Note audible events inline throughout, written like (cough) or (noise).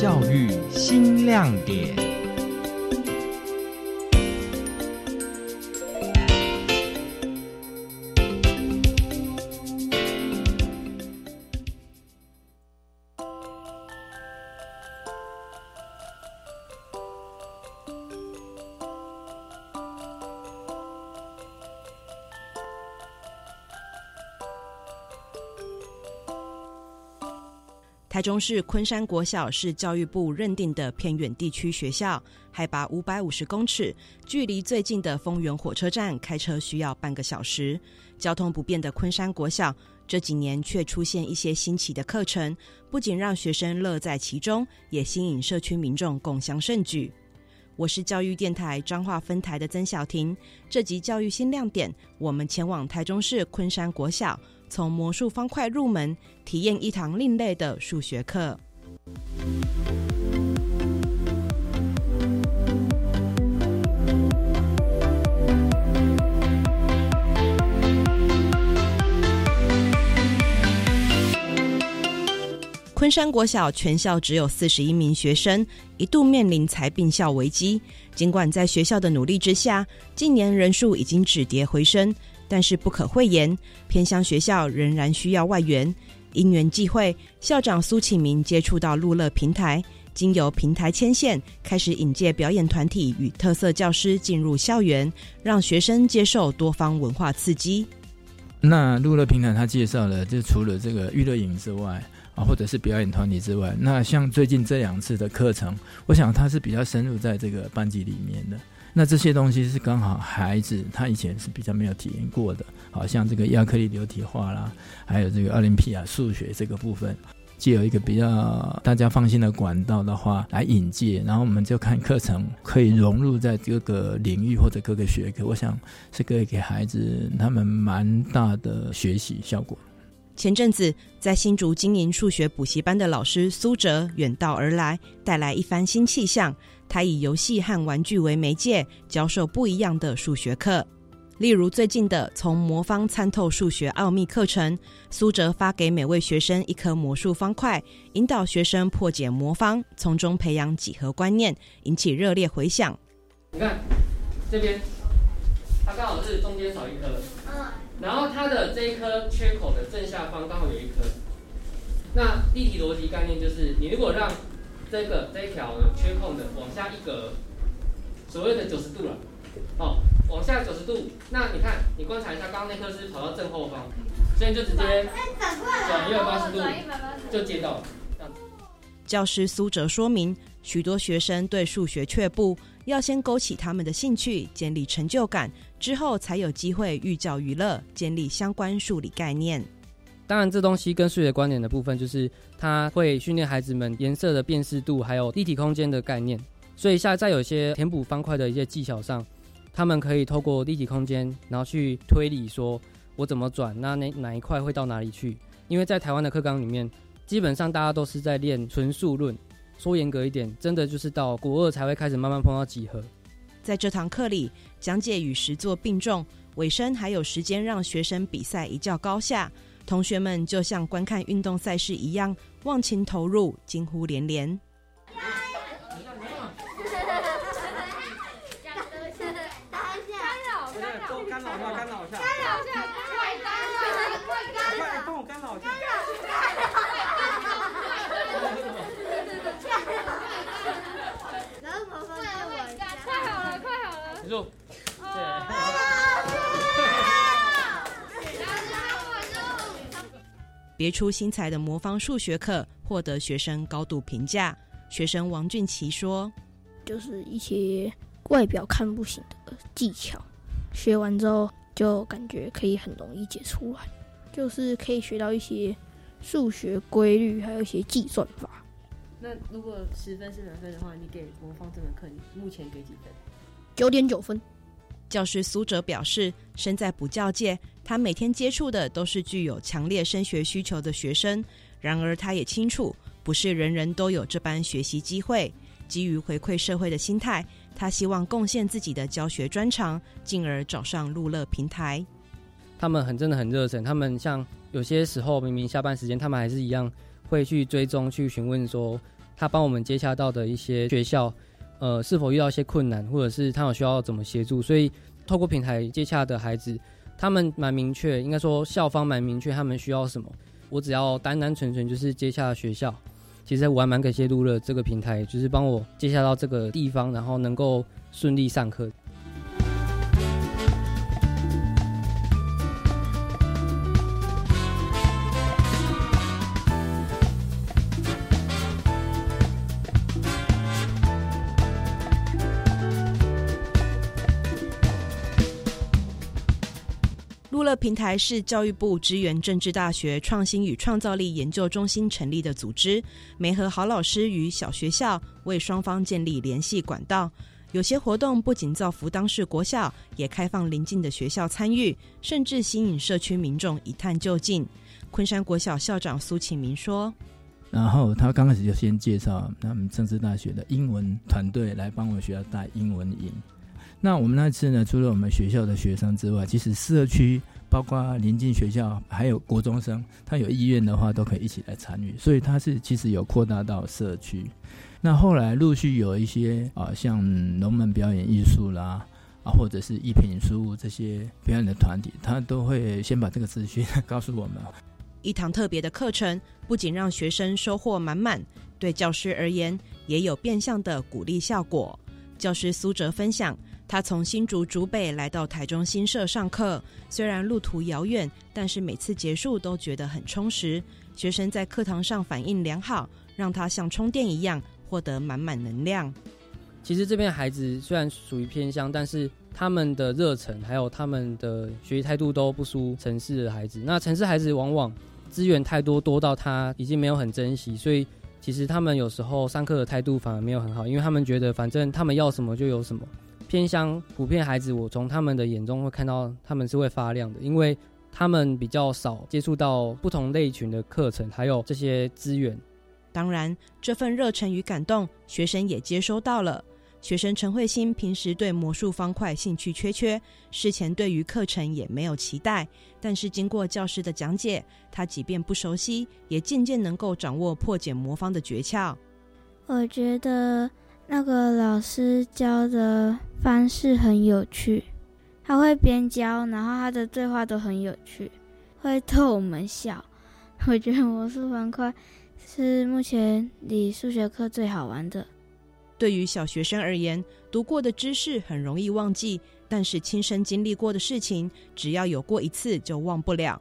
教育新亮点。台中市昆山国小是教育部认定的偏远地区学校，海拔五百五十公尺，距离最近的丰原火车站开车需要半个小时。交通不便的昆山国小这几年却出现一些新奇的课程，不仅让学生乐在其中，也吸引社区民众共襄盛举。我是教育电台彰化分台的曾小婷，这集教育新亮点，我们前往台中市昆山国小。从魔术方块入门，体验一堂另类的数学课。昆山国小全校只有四十一名学生，一度面临裁并校危机。尽管在学校的努力之下，近年人数已经止跌回升。但是不可讳言，偏乡学校仍然需要外援。因缘际会，校长苏启明接触到路乐平台，经由平台牵线，开始引介表演团体与特色教师进入校园，让学生接受多方文化刺激。那路乐平台他介绍了，就除了这个娱乐影之外啊，或者是表演团体之外，那像最近这两次的课程，我想他是比较深入在这个班级里面的。那这些东西是刚好孩子他以前是比较没有体验过的，好像这个亚克力流体画啦，还有这个奥林匹亚数学这个部分，既有一个比较大家放心的管道的话来引介，然后我们就看课程可以融入在各个领域或者各个学科，我想是可以给孩子他们蛮大的学习效果。前阵子在新竹经营数学补习班的老师苏哲远道而来，带来一番新气象。他以游戏和玩具为媒介，教授不一样的数学课。例如最近的“从魔方参透数学奥秘”课程，苏哲发给每位学生一颗魔术方块，引导学生破解魔方，从中培养几何观念，引起热烈回响。你看这边，它刚好是中间少一颗。然后它的这一颗缺口的正下方刚好有一颗，那立体逻辑概念就是，你如果让这个这一条缺空的往下一格，所谓的九十度了，好，往下九十度，那你看，你观察一下，刚刚那颗是跑到正后方，所以就直接转一百八十度就接到了。教师苏哲说明，许多学生对数学却步，要先勾起他们的兴趣，建立成就感。之后才有机会寓教于乐，建立相关数理概念。当然，这东西跟数学观点的部分，就是它会训练孩子们颜色的辨识度，还有立体空间的概念。所以，下在有些填补方块的一些技巧上，他们可以透过立体空间，然后去推理说，我怎么转，那哪哪一块会到哪里去？因为在台湾的课纲里面，基本上大家都是在练纯数论。说严格一点，真的就是到国二才会开始慢慢碰到几何。在这堂课里，讲解与实作并重，尾声还有时间让学生比赛一较高下。同学们就像观看运动赛事一样，忘情投入，惊呼连连。(laughs) 别出心裁的魔方数学课获得学生高度评价。学生王俊奇说：“就是一些外表看不行的技巧，学完之后就感觉可以很容易解出来，就是可以学到一些数学规律，还有一些计算法。”那如果十分是满分的话，你给魔方这门课，你目前给几分？九点九分。教师苏哲表示，身在补教界，他每天接触的都是具有强烈升学需求的学生。然而，他也清楚，不是人人都有这般学习机会。基于回馈社会的心态，他希望贡献自己的教学专长，进而找上路乐平台。他们很真的很热忱，他们像有些时候明明下班时间，他们还是一样会去追踪、去询问说。他帮我们接洽到的一些学校，呃，是否遇到一些困难，或者是他有需要怎么协助。所以透过平台接洽的孩子，他们蛮明确，应该说校方蛮明确他们需要什么。我只要单单纯纯就是接洽学校。其实我还蛮感谢路乐这个平台，就是帮我接洽到这个地方，然后能够顺利上课。路乐平台是教育部支援政治大学创新与创造力研究中心成立的组织，媒合好老师与小学校，为双方建立联系管道。有些活动不仅造福当事国校，也开放邻近的学校参与，甚至吸引社区民众一探究竟。昆山国小校长苏启明说：“然后他刚开始就先介绍他们政治大学的英文团队来帮我们学校带英文营。”那我们那次呢，除了我们学校的学生之外，其实社区包括临近学校还有国中生，他有意愿的话，都可以一起来参与。所以他是其实有扩大到社区。那后来陆续有一些啊，像龙门表演艺术啦，啊，或者是一品书这些表演的团体，他都会先把这个资讯 (laughs) 告诉我们。一堂特别的课程，不仅让学生收获满满，对教师而言也有变相的鼓励效果。教师苏哲分享。他从新竹竹北来到台中新社上课，虽然路途遥远，但是每次结束都觉得很充实。学生在课堂上反应良好，让他像充电一样获得满满能量。其实这边孩子虽然属于偏乡，但是他们的热忱还有他们的学习态度都不输城市的孩子。那城市孩子往往资源太多，多到他已经没有很珍惜，所以其实他们有时候上课的态度反而没有很好，因为他们觉得反正他们要什么就有什么。偏乡普遍孩子，我从他们的眼中会看到他们是会发亮的，因为他们比较少接触到不同类群的课程，还有这些资源。当然，这份热忱与感动，学生也接收到了。学生陈慧欣平时对魔术方块兴趣缺缺，事前对于课程也没有期待，但是经过教师的讲解，他即便不熟悉，也渐渐能够掌握破解魔方的诀窍。我觉得。那个老师教的方式很有趣，他会边教，然后他的对话都很有趣，会逗我们笑。(laughs) 我觉得魔术方块是目前里数学课最好玩的。对于小学生而言，读过的知识很容易忘记，但是亲身经历过的事情，只要有过一次就忘不了。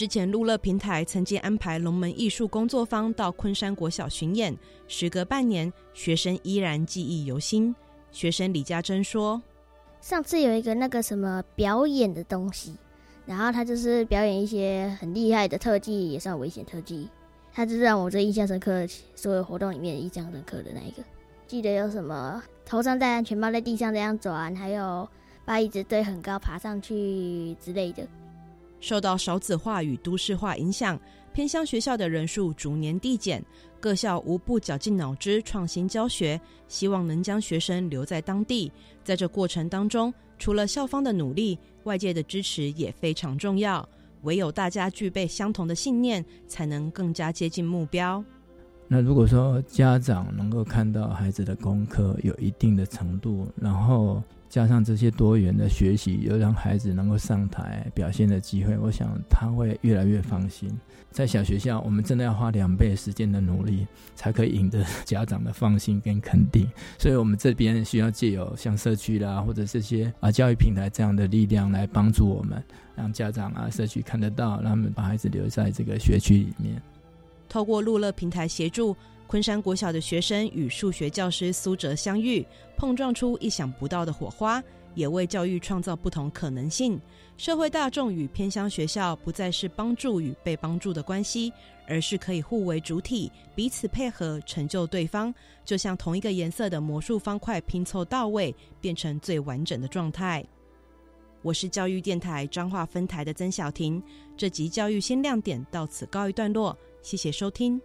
之前路乐平台曾经安排龙门艺术工作坊到昆山国小巡演，时隔半年，学生依然记忆犹新。学生李家珍说：“上次有一个那个什么表演的东西，然后他就是表演一些很厉害的特技，也算危险特技。他就是让我最印象深刻，所有活动里面印象深刻的那一个。记得有什么头上戴安全帽，在地上这样转，还有把椅子堆很高爬上去之类的。”受到少子化与都市化影响，偏乡学校的人数逐年递减。各校无不绞尽脑汁创新教学，希望能将学生留在当地。在这过程当中，除了校方的努力，外界的支持也非常重要。唯有大家具备相同的信念，才能更加接近目标。那如果说家长能够看到孩子的功课有一定的程度，然后。加上这些多元的学习，有让孩子能够上台表现的机会，我想他会越来越放心。在小学校，我们真的要花两倍时间的努力，才可以赢得家长的放心跟肯定。所以，我们这边需要借由像社区啦，或者这些啊教育平台这样的力量来帮助我们，让家长啊社区看得到，让他们把孩子留在这个学区里面。透过路乐平台协助。昆山国小的学生与数学教师苏哲相遇，碰撞出意想不到的火花，也为教育创造不同可能性。社会大众与偏乡学校不再是帮助与被帮助的关系，而是可以互为主体，彼此配合，成就对方。就像同一个颜色的魔术方块拼凑到位，变成最完整的状态。我是教育电台彰化分台的曾小婷，这集教育新亮点到此告一段落，谢谢收听。